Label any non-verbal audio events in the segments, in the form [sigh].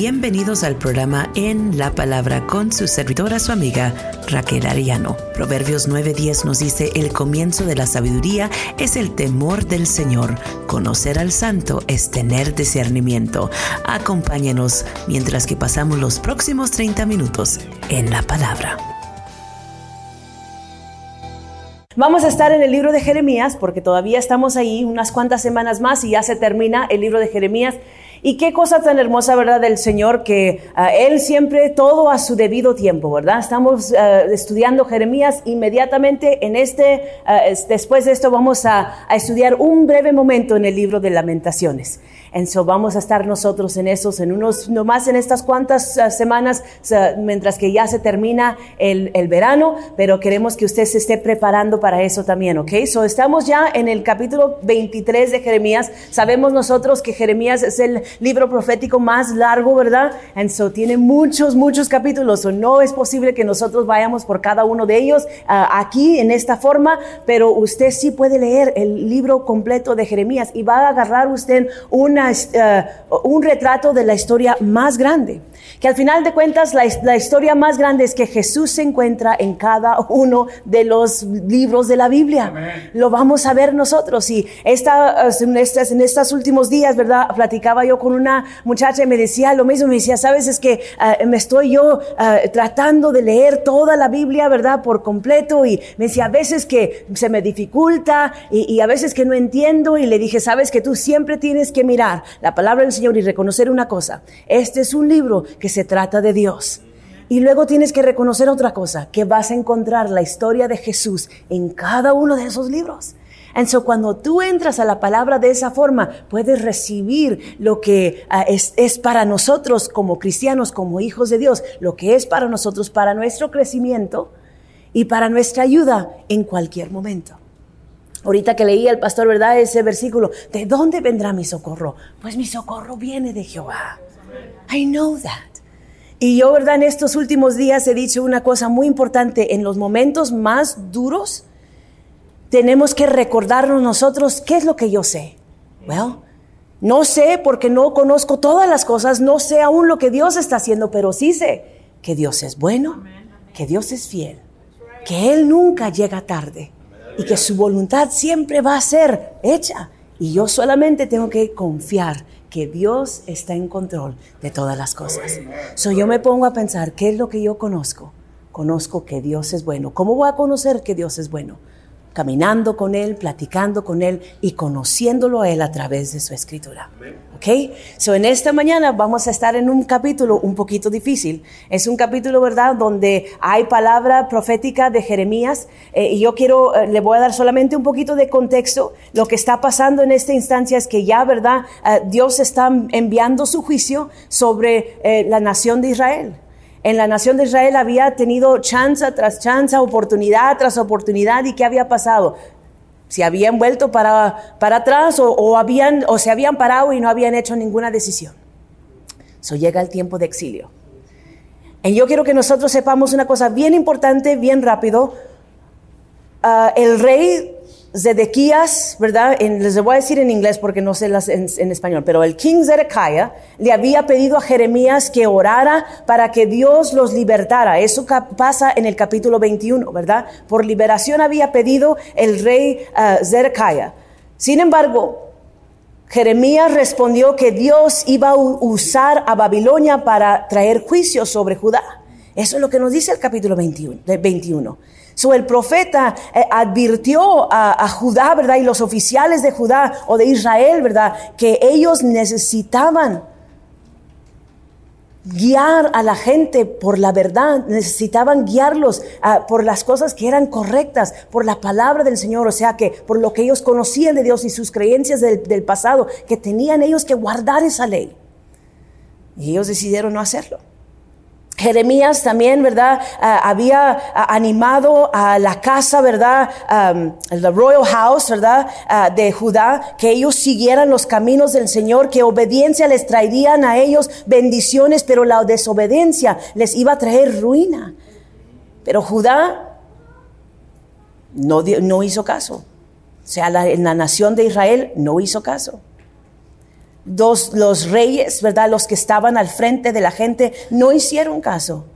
Bienvenidos al programa En la Palabra con su servidora, su amiga Raquel Ariano. Proverbios 9:10 nos dice, el comienzo de la sabiduría es el temor del Señor. Conocer al santo es tener discernimiento. Acompáñenos mientras que pasamos los próximos 30 minutos en la palabra. Vamos a estar en el libro de Jeremías porque todavía estamos ahí unas cuantas semanas más y ya se termina el libro de Jeremías. Y qué cosa tan hermosa, ¿verdad? Del Señor que ah, Él siempre todo a su debido tiempo, ¿verdad? Estamos ah, estudiando Jeremías inmediatamente en este, ah, después de esto vamos a, a, estudiar un breve momento en el libro de lamentaciones. Entonces vamos a estar nosotros en esos, en unos, nomás en estas cuantas semanas, mientras que ya se termina el, el, verano, pero queremos que usted se esté preparando para eso también, ¿ok? So estamos ya en el capítulo 23 de Jeremías. Sabemos nosotros que Jeremías es el libro profético más largo, ¿verdad? And so tiene muchos, muchos capítulos. So no es posible que nosotros vayamos por cada uno de ellos uh, aquí en esta forma, pero usted sí puede leer el libro completo de Jeremías y va a agarrar usted una, uh, un retrato de la historia más grande. Que al final de cuentas la, la, historia más grande es que Jesús se encuentra en cada uno de los libros de la Biblia. Lo vamos a ver nosotros. Y esta, en, estas, en estos últimos días, ¿verdad? Platicaba yo con una muchacha y me decía lo mismo. Me decía, sabes, es que uh, me estoy yo uh, tratando de leer toda la Biblia, ¿verdad? Por completo. Y me decía, a veces que se me dificulta y, y a veces que no entiendo. Y le dije, sabes que tú siempre tienes que mirar la palabra del Señor y reconocer una cosa. Este es un libro que se trata de Dios. Y luego tienes que reconocer otra cosa, que vas a encontrar la historia de Jesús en cada uno de esos libros. Entonces, cuando tú entras a la palabra de esa forma, puedes recibir lo que uh, es, es, para nosotros como cristianos, como hijos de Dios, lo que es para nosotros, para nuestro crecimiento y para nuestra ayuda en cualquier momento. Ahorita que leía el pastor, ¿verdad? Ese versículo, ¿de dónde vendrá mi socorro? Pues mi socorro viene de Jehová. I know that. Y yo, ¿verdad? En estos últimos días he dicho una cosa muy importante. En los momentos más duros, tenemos que recordarnos nosotros qué es lo que yo sé. Well, no sé porque no conozco todas las cosas, no sé aún lo que Dios está haciendo, pero sí sé que Dios es bueno, que Dios es fiel, que Él nunca llega tarde y que su voluntad siempre va a ser hecha. Y yo solamente tengo que confiar que Dios está en control de todas las cosas. So yo me pongo a pensar, ¿qué es lo que yo conozco? Conozco que Dios es bueno. ¿Cómo voy a conocer que Dios es bueno? Caminando con Él, platicando con Él y conociéndolo a Él a través de su escritura. ¿Ok? So en esta mañana vamos a estar en un capítulo un poquito difícil. Es un capítulo, ¿verdad?, donde hay palabra profética de Jeremías. Eh, y yo quiero, eh, le voy a dar solamente un poquito de contexto. Lo que está pasando en esta instancia es que ya, ¿verdad?, eh, Dios está enviando su juicio sobre eh, la nación de Israel. En la nación de Israel había tenido chance tras chance, oportunidad tras oportunidad. ¿Y qué había pasado? Se habían vuelto para, para atrás o, o, habían, o se habían parado y no habían hecho ninguna decisión. So llega el tiempo de exilio. Y yo quiero que nosotros sepamos una cosa bien importante, bien rápido. Uh, el rey Zedequías, ¿verdad? En, les voy a decir en inglés porque no sé las en, español, pero el King Zedekiah le había pedido a Jeremías que orara para que Dios los libertara. Eso pasa en el capítulo 21, ¿verdad? Por liberación había pedido el rey uh, Zedekiah. Sin embargo, Jeremías respondió que Dios iba a usar a Babilonia para traer juicio sobre Judá. Eso es lo que nos dice el capítulo 21. 21. El profeta eh, advirtió a, Judá, ¿verdad? Y los oficiales de Judá o de Israel, ¿verdad? Que ellos necesitaban guiar a la gente por la verdad, necesitaban guiarlos uh, por las cosas que eran correctas, por la palabra del Señor, o sea que por lo que ellos conocían de Dios y sus creencias del pasado, que tenían ellos que guardar esa ley. Y ellos decidieron no hacerlo. Jeremías también, ¿verdad? Uh, había uh, animado a la casa, ¿verdad? The royal house, ¿verdad? Uh, de Judá, que ellos siguieran los caminos del Señor, que obediencia les traerían a ellos bendiciones, pero la desobediencia les iba a traer ruina. Pero Judá no, no hizo caso. O sea, la, en la nación de Israel no hizo caso. Dos, los reyes, ¿verdad? Los que estaban al frente de la gente no hicieron caso.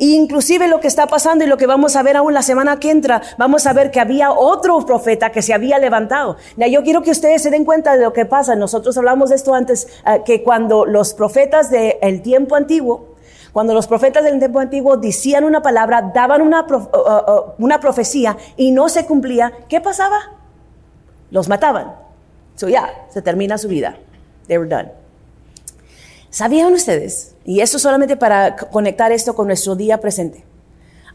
Y inclusive lo que está pasando y lo que vamos a ver aún la semana que entra, vamos a ver que había otro profeta que se había levantado. Ya, yo quiero que ustedes se den cuenta de lo que pasa. Nosotros hablamos de esto antes, eh, que cuando los profetas del tiempo antiguo, cuando los profetas del tiempo antiguo decían una palabra, daban una, una profecía y no se cumplía, ¿qué pasaba? Los mataban. So ya, se termina su vida. They were done. ¿Sabían ustedes? Y eso solamente para conectar esto con nuestro día presente.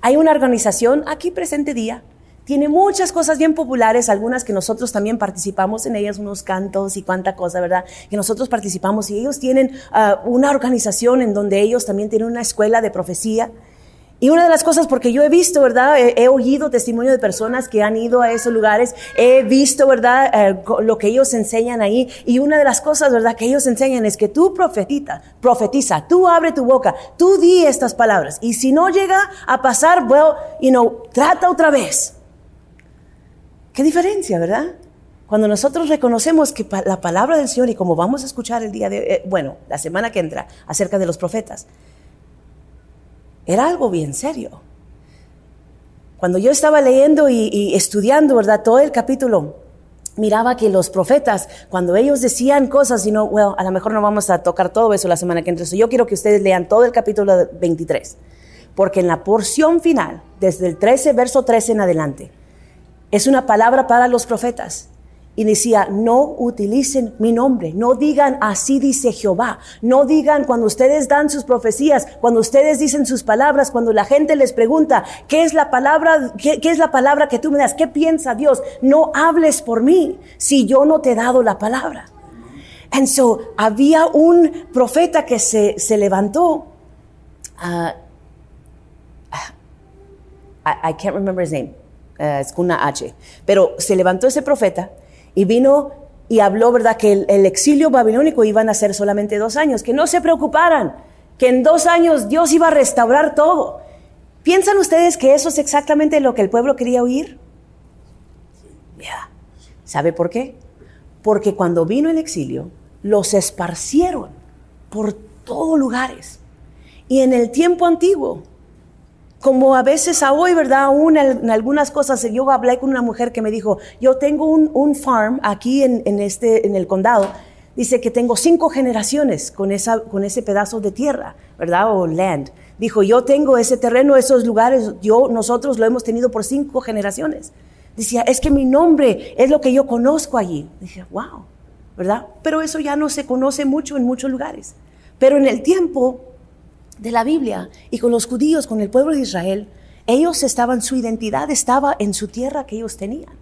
Hay una organización aquí presente día, tiene muchas cosas bien populares, algunas que nosotros también participamos en ellas, unos cantos y cuánta cosa, ¿verdad? Que nosotros participamos y ellos tienen uh, una organización en donde ellos también tienen una escuela de profecía y una de las cosas, porque yo he visto, ¿verdad? He, oído testimonio de personas que han ido a esos lugares, he visto, ¿verdad? Eh, lo que ellos enseñan ahí. Y una de las cosas, ¿verdad? Que ellos enseñan es que tú profetita, profetiza, tú abre tu boca, tú di estas palabras. Y si no llega a pasar, bueno, you know, trata otra vez. ¿Qué diferencia, verdad? Cuando nosotros reconocemos que la palabra del Señor, y como vamos a escuchar el día de, eh, bueno, la semana que entra, acerca de los profetas, era algo bien serio. Cuando yo estaba leyendo y, estudiando, ¿verdad? Todo el capítulo, miraba que los profetas, cuando ellos decían cosas, y no, bueno, a lo mejor no vamos a tocar todo eso la semana que entra. Yo quiero que ustedes lean todo el capítulo 23, porque en la porción final, desde el 13, verso 13 en adelante, es una palabra para los profetas y decía, no utilicen mi nombre, no digan así dice Jehová, no digan cuando ustedes dan sus profecías, cuando ustedes dicen sus palabras, cuando la gente les pregunta, ¿qué es la palabra, qué, es la palabra que tú me das? ¿Qué piensa Dios? No hables por mí si yo no te he dado la palabra. And so, había un profeta que se, se levantó, uh, I, can't remember his name, uh, es una H, pero se levantó ese profeta y vino y habló, ¿verdad?, que el, exilio babilónico iban a ser solamente dos años, que no se preocuparan, que en dos años Dios iba a restaurar todo. ¿Piensan ustedes que eso es exactamente lo que el pueblo quería oír? ¿Sabe por qué? Porque cuando vino el exilio, los esparcieron por todos lugares. Y en el tiempo antiguo, como a veces a hoy, ¿verdad? Aún en, algunas cosas, yo hablé con una mujer que me dijo, yo tengo un, farm aquí en, este, en el condado, dice que tengo cinco generaciones con, esa, con ese pedazo de tierra, ¿verdad? O land. Dijo, yo tengo ese terreno, esos lugares, yo, nosotros lo hemos tenido por cinco generaciones. Decía, es que mi nombre es lo que yo conozco allí. Dije, wow, ¿verdad? Pero eso ya no se conoce mucho en muchos lugares. Pero en el tiempo de la Biblia y con los judíos, con el pueblo de Israel, ellos estaban, su identidad estaba en su tierra que ellos tenían.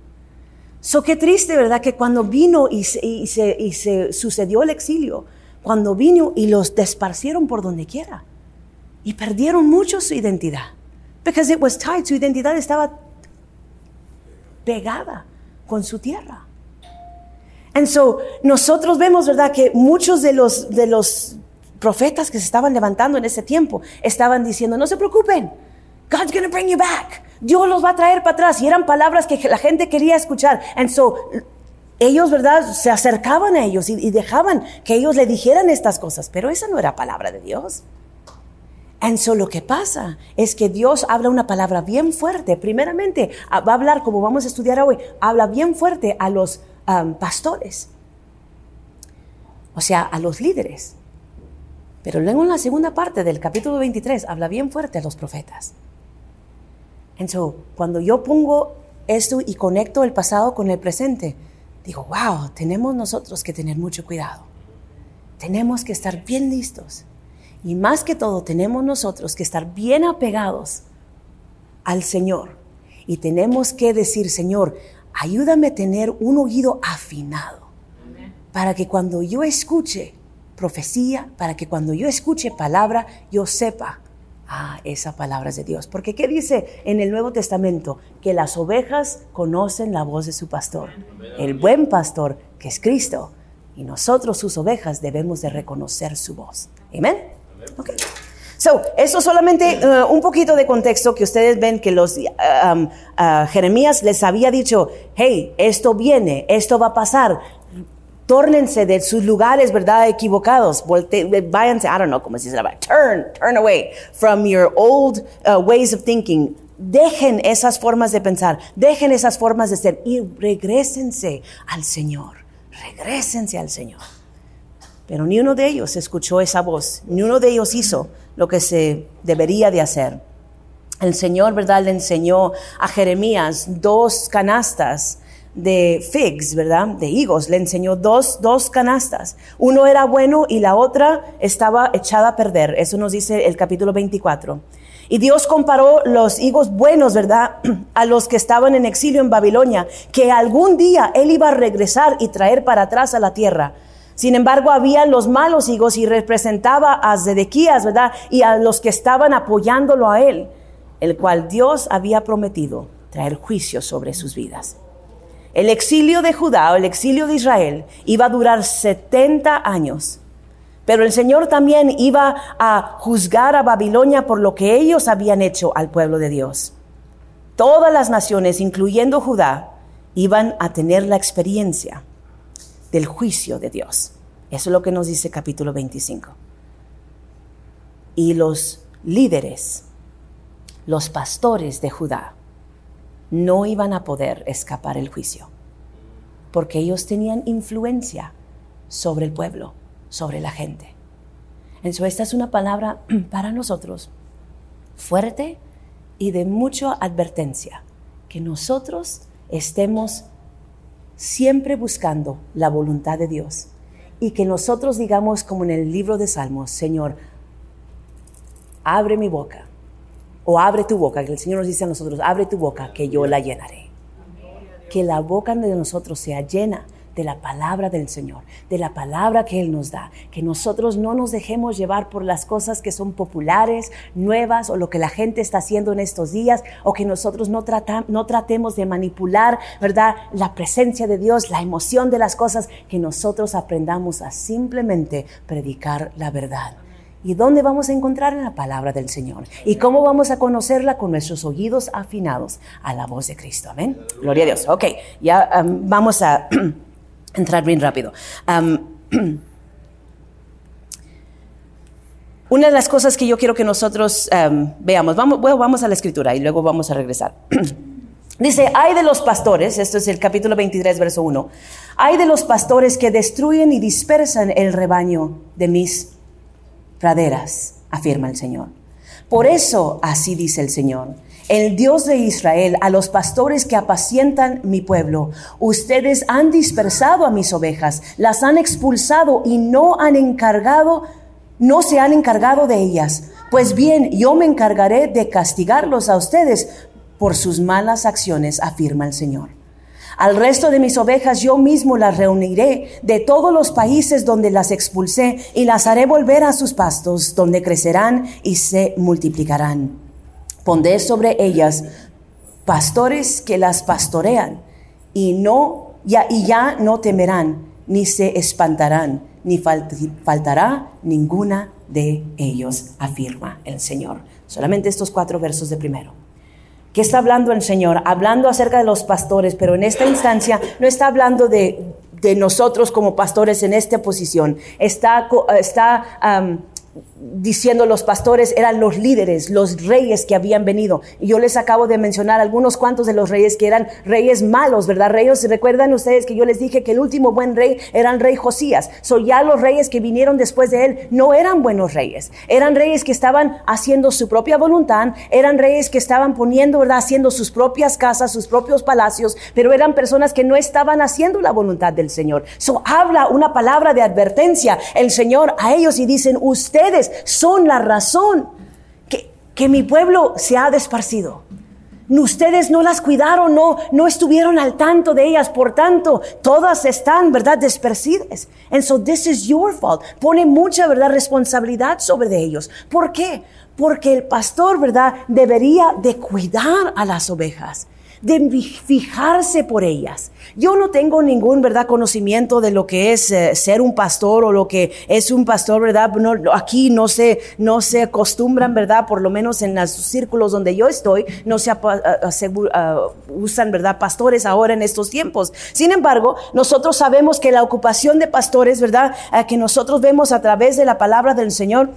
So qué triste, ¿verdad? Que cuando vino y se, y se, sucedió el exilio, cuando vino y los desparcieron por donde quiera y perdieron mucho su identidad. Because it was tied, su identidad estaba pegada con su tierra. And so nosotros vemos, ¿verdad? Que muchos de los, de los profetas que se estaban levantando en ese tiempo estaban diciendo, no se preocupen, God's going to bring you back. Dios los va a traer para atrás. Y eran palabras que la gente quería escuchar. And so, ellos, ¿verdad? Se acercaban a ellos y, dejaban que ellos le dijeran estas cosas. Pero esa no era palabra de Dios. And so lo que pasa es que Dios habla una palabra bien fuerte. Primeramente, va a hablar, como vamos a estudiar hoy, habla bien fuerte a los um, pastores. O sea, a los líderes. Pero luego en la segunda parte del capítulo 23 habla bien fuerte a los profetas. Entonces, cuando yo pongo esto y conecto el pasado con el presente, digo, wow, tenemos nosotros que tener mucho cuidado. Tenemos que estar bien listos. Y más que todo, tenemos nosotros que estar bien apegados al Señor. Y tenemos que decir, Señor, ayúdame a tener un oído afinado. Para que cuando yo escuche, profecía para que cuando yo escuche palabra, yo sepa, ah, esa palabra es de Dios. Porque ¿qué dice en el Nuevo Testamento? Que las ovejas conocen la voz de su pastor, el buen pastor que es Cristo. Y nosotros, sus ovejas, debemos de reconocer su voz. Amén. Okay. So, eso solamente uh, un poquito de contexto que ustedes ven que los um, uh, Jeremías les había dicho, hey, esto viene, esto va a pasar, Tórnense de sus lugares, ¿verdad? Equivocados. Volte, váyanse, I don't know cómo se dice, turn, turn away from your old uh, ways of thinking. Dejen esas formas de pensar, dejen esas formas de ser y regresense al Señor. Regresense al Señor. Pero ni uno de ellos escuchó esa voz, ni uno de ellos hizo lo que se debería de hacer. El Señor, ¿verdad? Le enseñó a Jeremías dos canastas de figs, ¿verdad? De higos. Le enseñó dos, dos canastas. Uno era bueno y la otra estaba echada a perder. Eso nos dice el capítulo 24. Y Dios comparó los higos buenos, ¿verdad? [clears throat] A los que estaban en exilio en Babilonia, que algún día Él iba a regresar y traer para atrás a la tierra. Sin embargo, había los malos higos y representaba a Zedequías, ¿verdad? Y a los que estaban apoyándolo a Él, el cual Dios había prometido traer juicio sobre sus vidas. El exilio de Judá o el exilio de Israel iba a durar 70 años. Pero el Señor también iba a juzgar a Babilonia por lo que ellos habían hecho al pueblo de Dios. Todas las naciones, incluyendo Judá, iban a tener la experiencia del juicio de Dios. Eso es lo que nos dice capítulo 25. Y los líderes, los pastores de Judá, no iban a poder escapar el juicio, porque ellos tenían influencia sobre el pueblo, sobre la gente. Entonces, esta es una palabra [clears throat] para nosotros fuerte y de mucha advertencia, que nosotros estemos siempre buscando la voluntad de Dios y que nosotros digamos como en el libro de Salmos, Señor, abre mi boca o abre tu boca, que el Señor nos dice a nosotros, abre tu boca, que yo la llenaré. Que la boca de nosotros sea llena de la palabra del Señor, de la palabra que Él nos da, que nosotros no nos dejemos llevar por las cosas que son populares, nuevas o lo que la gente está haciendo en estos días, o que nosotros no, no tratemos de manipular, ¿verdad? La presencia de Dios, la emoción de las cosas, que nosotros aprendamos a simplemente predicar la verdad. ¿Y dónde vamos a encontrar en la palabra del Señor? ¿Y cómo vamos a conocerla con nuestros oídos afinados a la voz de Cristo? Amén. Gloria a Dios. Ok, ya um, vamos a [clears throat] entrar bien rápido. Um, [clears throat] una de las cosas que yo quiero que nosotros um, veamos, vamos, vamos a la escritura y luego vamos a regresar. [clears throat] Dice, hay de los pastores, esto es el capítulo 23, verso 1, hay de los pastores que destruyen y dispersan el rebaño de mis praderas, afirma el Señor. Por eso, así dice el Señor, el Dios de Israel, a los pastores que apacientan mi pueblo, ustedes han dispersado a mis ovejas, las han expulsado y no han encargado, no se han encargado de ellas. Pues bien, yo me encargaré de castigarlos a ustedes por sus malas acciones, afirma el Señor. Al resto de mis ovejas yo mismo las reuniré de todos los países donde las expulsé y las haré volver a sus pastos, donde crecerán y se multiplicarán. Pondré sobre ellas pastores que las pastorean y no ya y ya no temerán ni se espantarán ni faltará ninguna de ellos, afirma el Señor. Solamente estos cuatro versos de primero. ¿Qué está hablando el Señor? Hablando acerca de los pastores, pero en esta instancia no está hablando de, nosotros como pastores en esta posición. Está, está diciendo los pastores eran los líderes, los reyes que habían venido. Y yo les acabo de mencionar algunos cuantos de los reyes que eran reyes malos, ¿verdad? Reyes, recuerdan ustedes que yo les dije que el último buen rey era el rey Josías. So ya los reyes que vinieron después de él no eran buenos reyes. Eran reyes que estaban haciendo su propia voluntad, eran reyes que estaban poniendo, ¿verdad? Haciendo sus propias casas, sus propios palacios, pero eran personas que no estaban haciendo la voluntad del Señor. So habla una palabra de advertencia el Señor a ellos y dicen, ustedes son la razón que, que mi pueblo se ha desparcido. Ustedes no las cuidaron, no, no estuvieron al tanto de ellas, por tanto, todas están, ¿verdad?, despercidas. And so this is your fault. Pone mucha, ¿verdad?, responsabilidad sobre de ellos. ¿Por qué? Porque el pastor, ¿verdad?, debería de cuidar a las ovejas de fijarse por ellas. Yo no tengo ningún, ¿verdad?, conocimiento de lo que es eh, ser un pastor o lo que es un pastor, ¿verdad? Aquí no se, no se acostumbran, ¿verdad? Por lo menos en los círculos donde yo estoy, no se usan, ¿verdad?, pastores ahora en estos tiempos. Sin embargo, nosotros sabemos que la ocupación de pastores, ¿verdad?, que nosotros vemos a través de la palabra del Señor,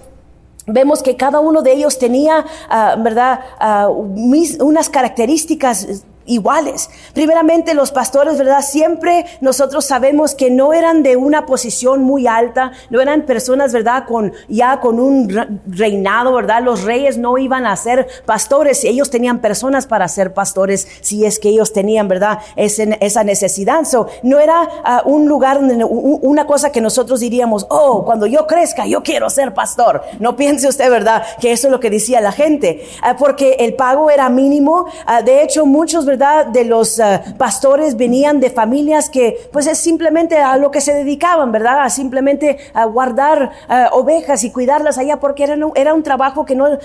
vemos que cada uno de ellos tenía, ah, ¿verdad?, ah, unas características iguales. Primeramente, los pastores, ¿verdad? Siempre nosotros sabemos que no eran de una posición muy alta, no eran personas, ¿verdad? Con ya con un reinado, ¿verdad? Los reyes no iban a ser pastores, ellos tenían personas para ser pastores, si es que ellos tenían, ¿verdad? esa necesidad. So, no era ah, un lugar, una cosa que nosotros diríamos, oh, cuando yo crezca, yo quiero ser pastor. No piense usted, ¿verdad? Que eso es lo que decía la gente, ah, porque el pago era mínimo. Ah, de hecho, muchos, ¿verdad? De los eh, pastores venían de familias que pues es simplemente a lo que se dedicaban, ¿verdad? A simplemente a guardar eh, ovejas y cuidarlas allá porque era, era un trabajo que no, eh,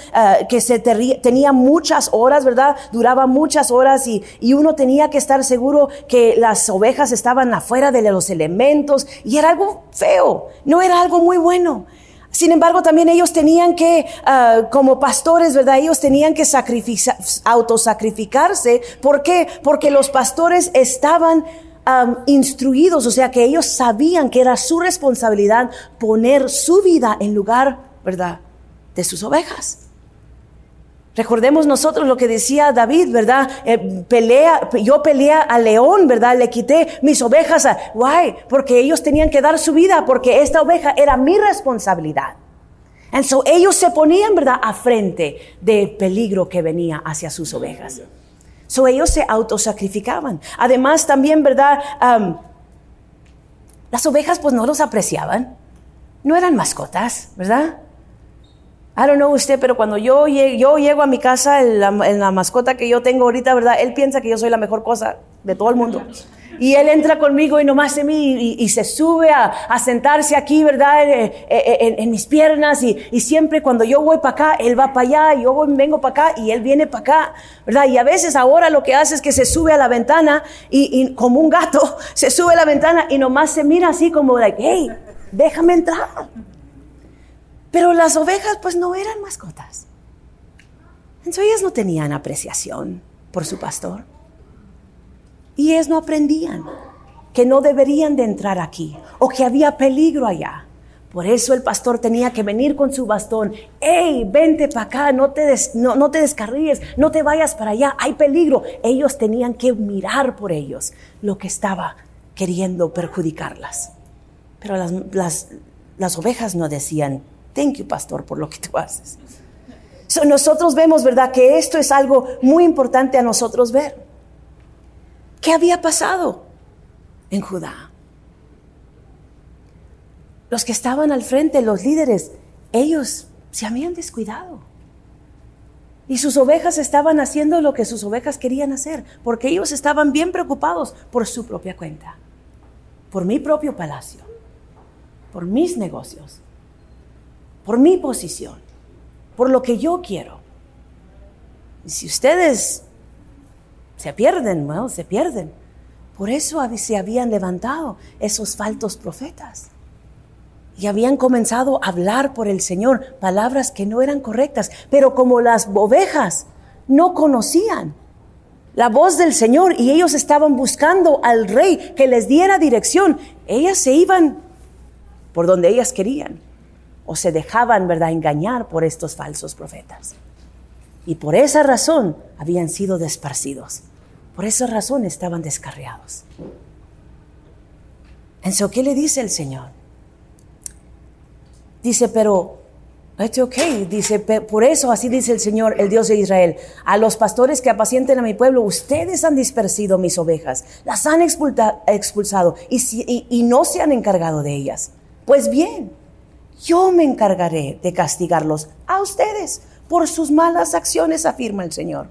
que se tenía muchas horas, ¿verdad? Duraba muchas horas y, y uno tenía que estar seguro que las ovejas estaban afuera de los elementos y era algo feo, no era algo muy bueno. Sin embargo, también ellos tenían que, ah, como pastores, ¿verdad? Ellos tenían que autosacrificarse. ¿Por qué? Porque los pastores estaban instruidos, o sea que ellos sabían que era su responsabilidad poner su vida en lugar, ¿verdad? De sus ovejas. Recordemos nosotros lo que decía David, ¿verdad? Eh, pelea, yo peleé a león, ¿verdad? Le quité mis ovejas why? Porque ellos tenían que dar su vida, porque esta oveja era mi responsabilidad. And so ellos se ponían, ¿verdad? A frente del peligro que venía hacia sus ovejas. So ellos se autosacrificaban. Además también, ¿verdad? las ovejas pues no los apreciaban. No eran mascotas, ¿verdad? I don't know usted, pero cuando yo, yo llego a mi casa, en la, mascota que yo tengo ahorita, ¿verdad? Él piensa que yo soy la mejor cosa de todo el mundo. Y él entra conmigo y nomás de mí y, se sube a, sentarse aquí, ¿verdad? Eh, eh, eh, en, mis piernas y, siempre cuando yo voy para acá, él va para allá y yo vengo para acá y él viene para acá, ¿verdad? Y a veces ahora lo que hace es que se sube a la ventana y, como un gato [laughs] se sube a la ventana y nomás se mira así como, like, hey, déjame entrar. Pero las ovejas pues no eran mascotas. Entonces ellas no tenían apreciación por su pastor. Y ellas no aprendían que no deberían de entrar aquí o que había peligro allá. Por eso el pastor tenía que venir con su bastón. ¡Ey, vente para acá! No te, no, no te descarríes, no te vayas para allá, hay peligro. Ellos tenían que mirar por ellos lo que estaba queriendo perjudicarlas. Pero las, las, las ovejas no decían, Thank you, pastor, por lo que tú haces. nosotros vemos, ¿verdad?, que esto es algo muy importante a nosotros ver. ¿Qué había pasado en Judá? Los que estaban al frente, los líderes, ellos se habían descuidado. Y sus ovejas estaban haciendo lo que sus ovejas querían hacer, porque ellos estaban bien preocupados por su propia cuenta, por mi propio palacio, por mis negocios por mi posición, por lo que yo quiero. Y si ustedes se pierden, bueno, se pierden. Por eso se habían levantado esos faltos profetas. Y habían comenzado a hablar por el Señor palabras que no eran correctas. Pero como las ovejas no conocían la voz del Señor y ellos estaban buscando al rey que les diera dirección, ellas se iban por donde ellas querían o se dejaban, ¿verdad?, engañar por estos falsos profetas. Y por esa razón habían sido desparcidos. Por esa razón estaban descarriados. Entonces, ¿qué le dice el Señor? Dice, pero, es ok, dice, por eso así dice el Señor, el Dios de Israel, a los pastores que apacienten a mi pueblo, ustedes han dispersido mis ovejas, las han expulsado y no se han encargado de ellas. Pues bien, yo me encargaré de castigarlos a ustedes por sus malas acciones, afirma el Señor.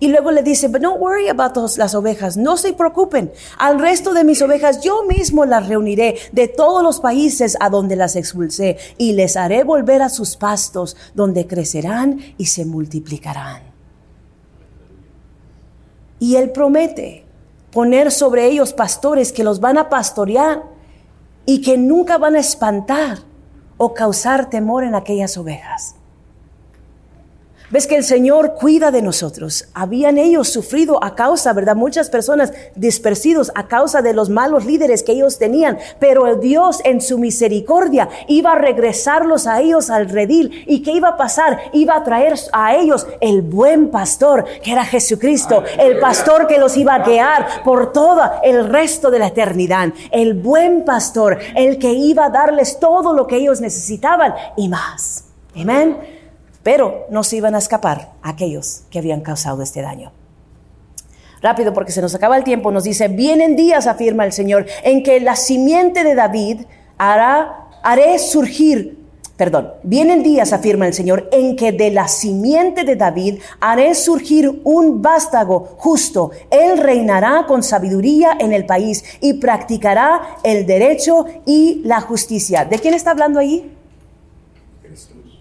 Y luego le dice, but don't worry about las ovejas, no se preocupen. Al resto de mis ovejas yo mismo las reuniré de todos los países a donde las expulsé y les haré volver a sus pastos donde crecerán y se multiplicarán. Y Él promete poner sobre ellos pastores que los van a pastorear y que nunca van a espantar o causar temor en aquellas ovejas. Ves que el Señor cuida de nosotros. Habían ellos sufrido a causa, ¿verdad? Muchas personas dispersidos a causa de los malos líderes que ellos tenían. Pero Dios en su misericordia iba a regresarlos a ellos al redil. ¿Y qué iba a pasar? Iba a traer a ellos el buen pastor, que era Jesucristo. El pastor que los iba a guiar por todo el resto de la eternidad. El buen pastor, el que iba a darles todo lo que ellos necesitaban y más. Amén pero no se iban a escapar aquellos que habían causado este daño. Rápido, porque se nos acaba el tiempo, nos dice, vienen días, afirma el Señor, en que la simiente de David hará, haré surgir, perdón, vienen días, afirma el Señor, en que de la simiente de David haré surgir un vástago justo. Él reinará con sabiduría en el país y practicará el derecho y la justicia. ¿De quién está hablando ahí?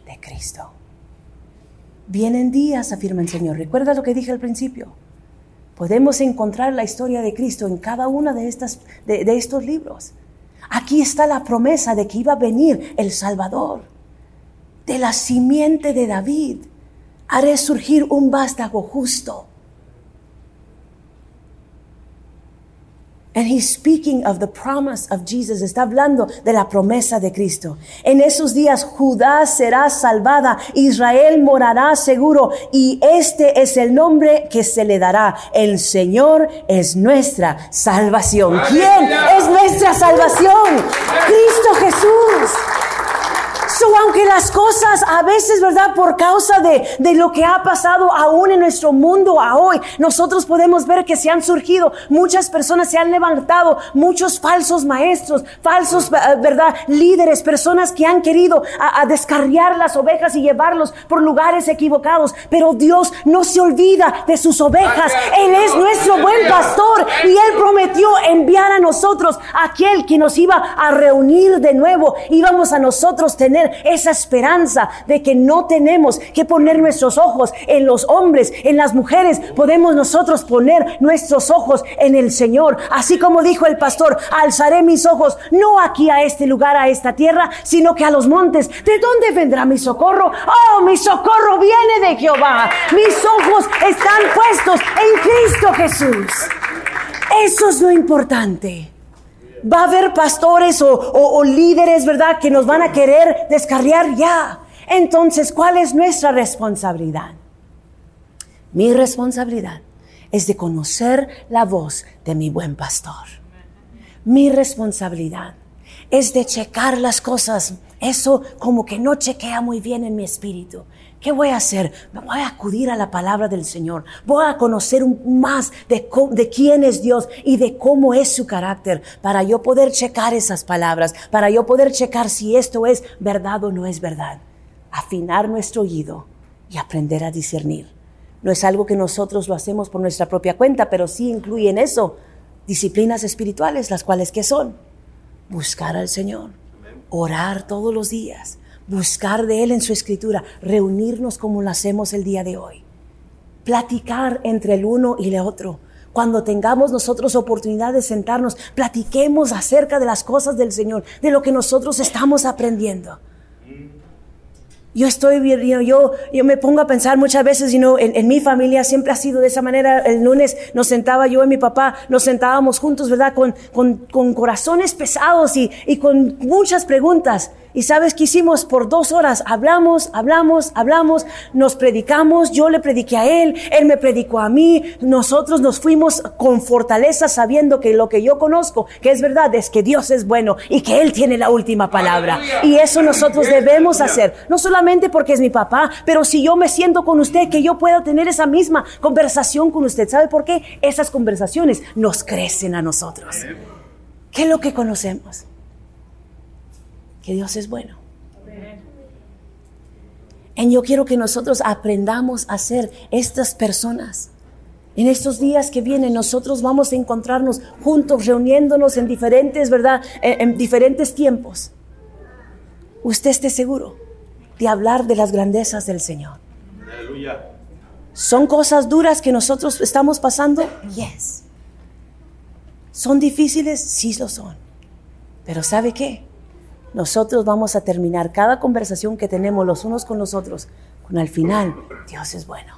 De Cristo. Vienen días, afirma el Señor. Recuerda lo que dije al principio. Podemos encontrar la historia de Cristo en cada uno de, estas, de, de estos libros. Aquí está la promesa de que iba a venir el Salvador. De la simiente de David haré surgir un vástago justo And he's speaking of the promise of Jesus. Está hablando de la promesa de Cristo. En esos días Judá será salvada, Israel morará seguro y este es el nombre que se le dará. El Señor es nuestra salvación. ¿Quién es nuestra salvación? Cristo Jesús aunque las cosas a veces, ¿verdad? Por causa de, de lo que ha pasado aún en nuestro mundo a hoy, nosotros podemos ver que se han surgido muchas personas, se han levantado muchos falsos maestros, falsos, eh, ¿verdad? Líderes, personas que han querido a, descarriar las ovejas y llevarlos por lugares equivocados. Pero Dios no se olvida de sus ovejas. Él es nuestro buen pastor y Él prometió enviar a nosotros aquel que nos iba a reunir de nuevo. Íbamos a nosotros tener esa esperanza de que no tenemos que poner nuestros ojos en los hombres, en las mujeres. Podemos nosotros poner nuestros ojos en el Señor. Así como dijo el pastor, alzaré mis ojos no aquí a este lugar, a esta tierra, sino que a los montes. ¿De dónde vendrá mi socorro? Oh, mi socorro viene de Jehová. Mis ojos están puestos en Cristo Jesús. Eso es lo importante. Va a haber pastores o, líderes, ¿verdad?, que nos van a querer descarriar ya. Entonces, ¿cuál es nuestra responsabilidad? Mi responsabilidad es de conocer la voz de mi buen pastor. Mi responsabilidad es de checar las cosas. Eso como que no chequea muy bien en mi espíritu. ¿Qué voy a hacer? Me voy a acudir a la palabra del Señor. Voy a conocer más de, de quién es Dios y de cómo es su carácter para yo poder checar esas palabras, para yo poder checar si esto es verdad o no es verdad. Afinar nuestro oído y aprender a discernir. No es algo que nosotros lo hacemos por nuestra propia cuenta, pero sí incluye en eso disciplinas espirituales, las cuales que son buscar al Señor, orar todos los días, buscar de Él en su escritura, reunirnos como lo hacemos el día de hoy, platicar entre el uno y el otro. Cuando tengamos nosotros oportunidad de sentarnos, platiquemos acerca de las cosas del Señor, de lo que nosotros estamos aprendiendo. Yo estoy, yo, yo me pongo a pensar muchas veces, you en, mi familia siempre ha sido de esa manera. El lunes nos sentaba yo y mi papá, nos sentábamos juntos, ¿verdad? Con, con, con corazones pesados y, y con muchas preguntas. Y sabes qué hicimos por dos horas, hablamos, hablamos, hablamos, nos predicamos, yo le prediqué a él, él me predicó a mí, nosotros nos fuimos con fortaleza sabiendo que lo que yo conozco, que es verdad, es que Dios es bueno y que Él tiene la última palabra. Y eso nosotros debemos hacer, no solamente porque es mi papá, pero si yo me siento con usted, que yo pueda tener esa misma conversación con usted. ¿Sabe por qué? Esas conversaciones nos crecen a nosotros. ¿Qué es lo que conocemos? Que Dios es bueno. Y yo quiero que nosotros aprendamos a ser estas personas. En estos días que vienen nosotros vamos a encontrarnos juntos, reuniéndonos en diferentes, ¿verdad? En, diferentes tiempos. Usted esté seguro de hablar de las grandezas del Señor. ¿Son cosas duras que nosotros estamos pasando? Yes. ¿Son difíciles? Sí lo son. Pero ¿sabe qué? Nosotros vamos a terminar cada conversación que tenemos los unos con los otros con al final, Dios es bueno.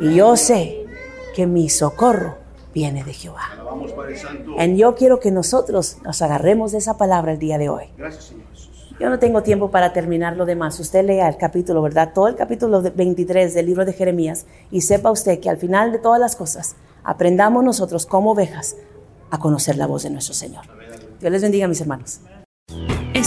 Y yo sé que mi socorro viene de Jehová. Y yo quiero que nosotros nos agarremos de esa palabra el día de hoy. Yo no tengo tiempo para terminar lo demás. Usted lea el capítulo, ¿verdad? Todo el capítulo 23 del libro de Jeremías y sepa usted que al final de todas las cosas aprendamos nosotros como ovejas a conocer la voz de nuestro Señor. Dios les bendiga, mis hermanos.